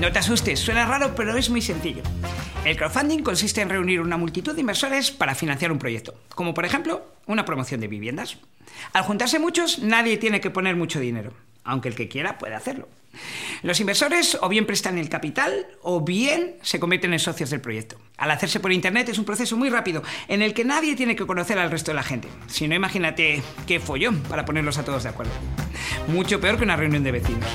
No te asustes, suena raro, pero es muy sencillo. El crowdfunding consiste en reunir una multitud de inversores para financiar un proyecto, como por ejemplo una promoción de viviendas. Al juntarse muchos, nadie tiene que poner mucho dinero, aunque el que quiera puede hacerlo. Los inversores o bien prestan el capital o bien se convierten en socios del proyecto. Al hacerse por Internet es un proceso muy rápido en el que nadie tiene que conocer al resto de la gente. Si no, imagínate qué follón para ponerlos a todos de acuerdo. Mucho peor que una reunión de vecinos.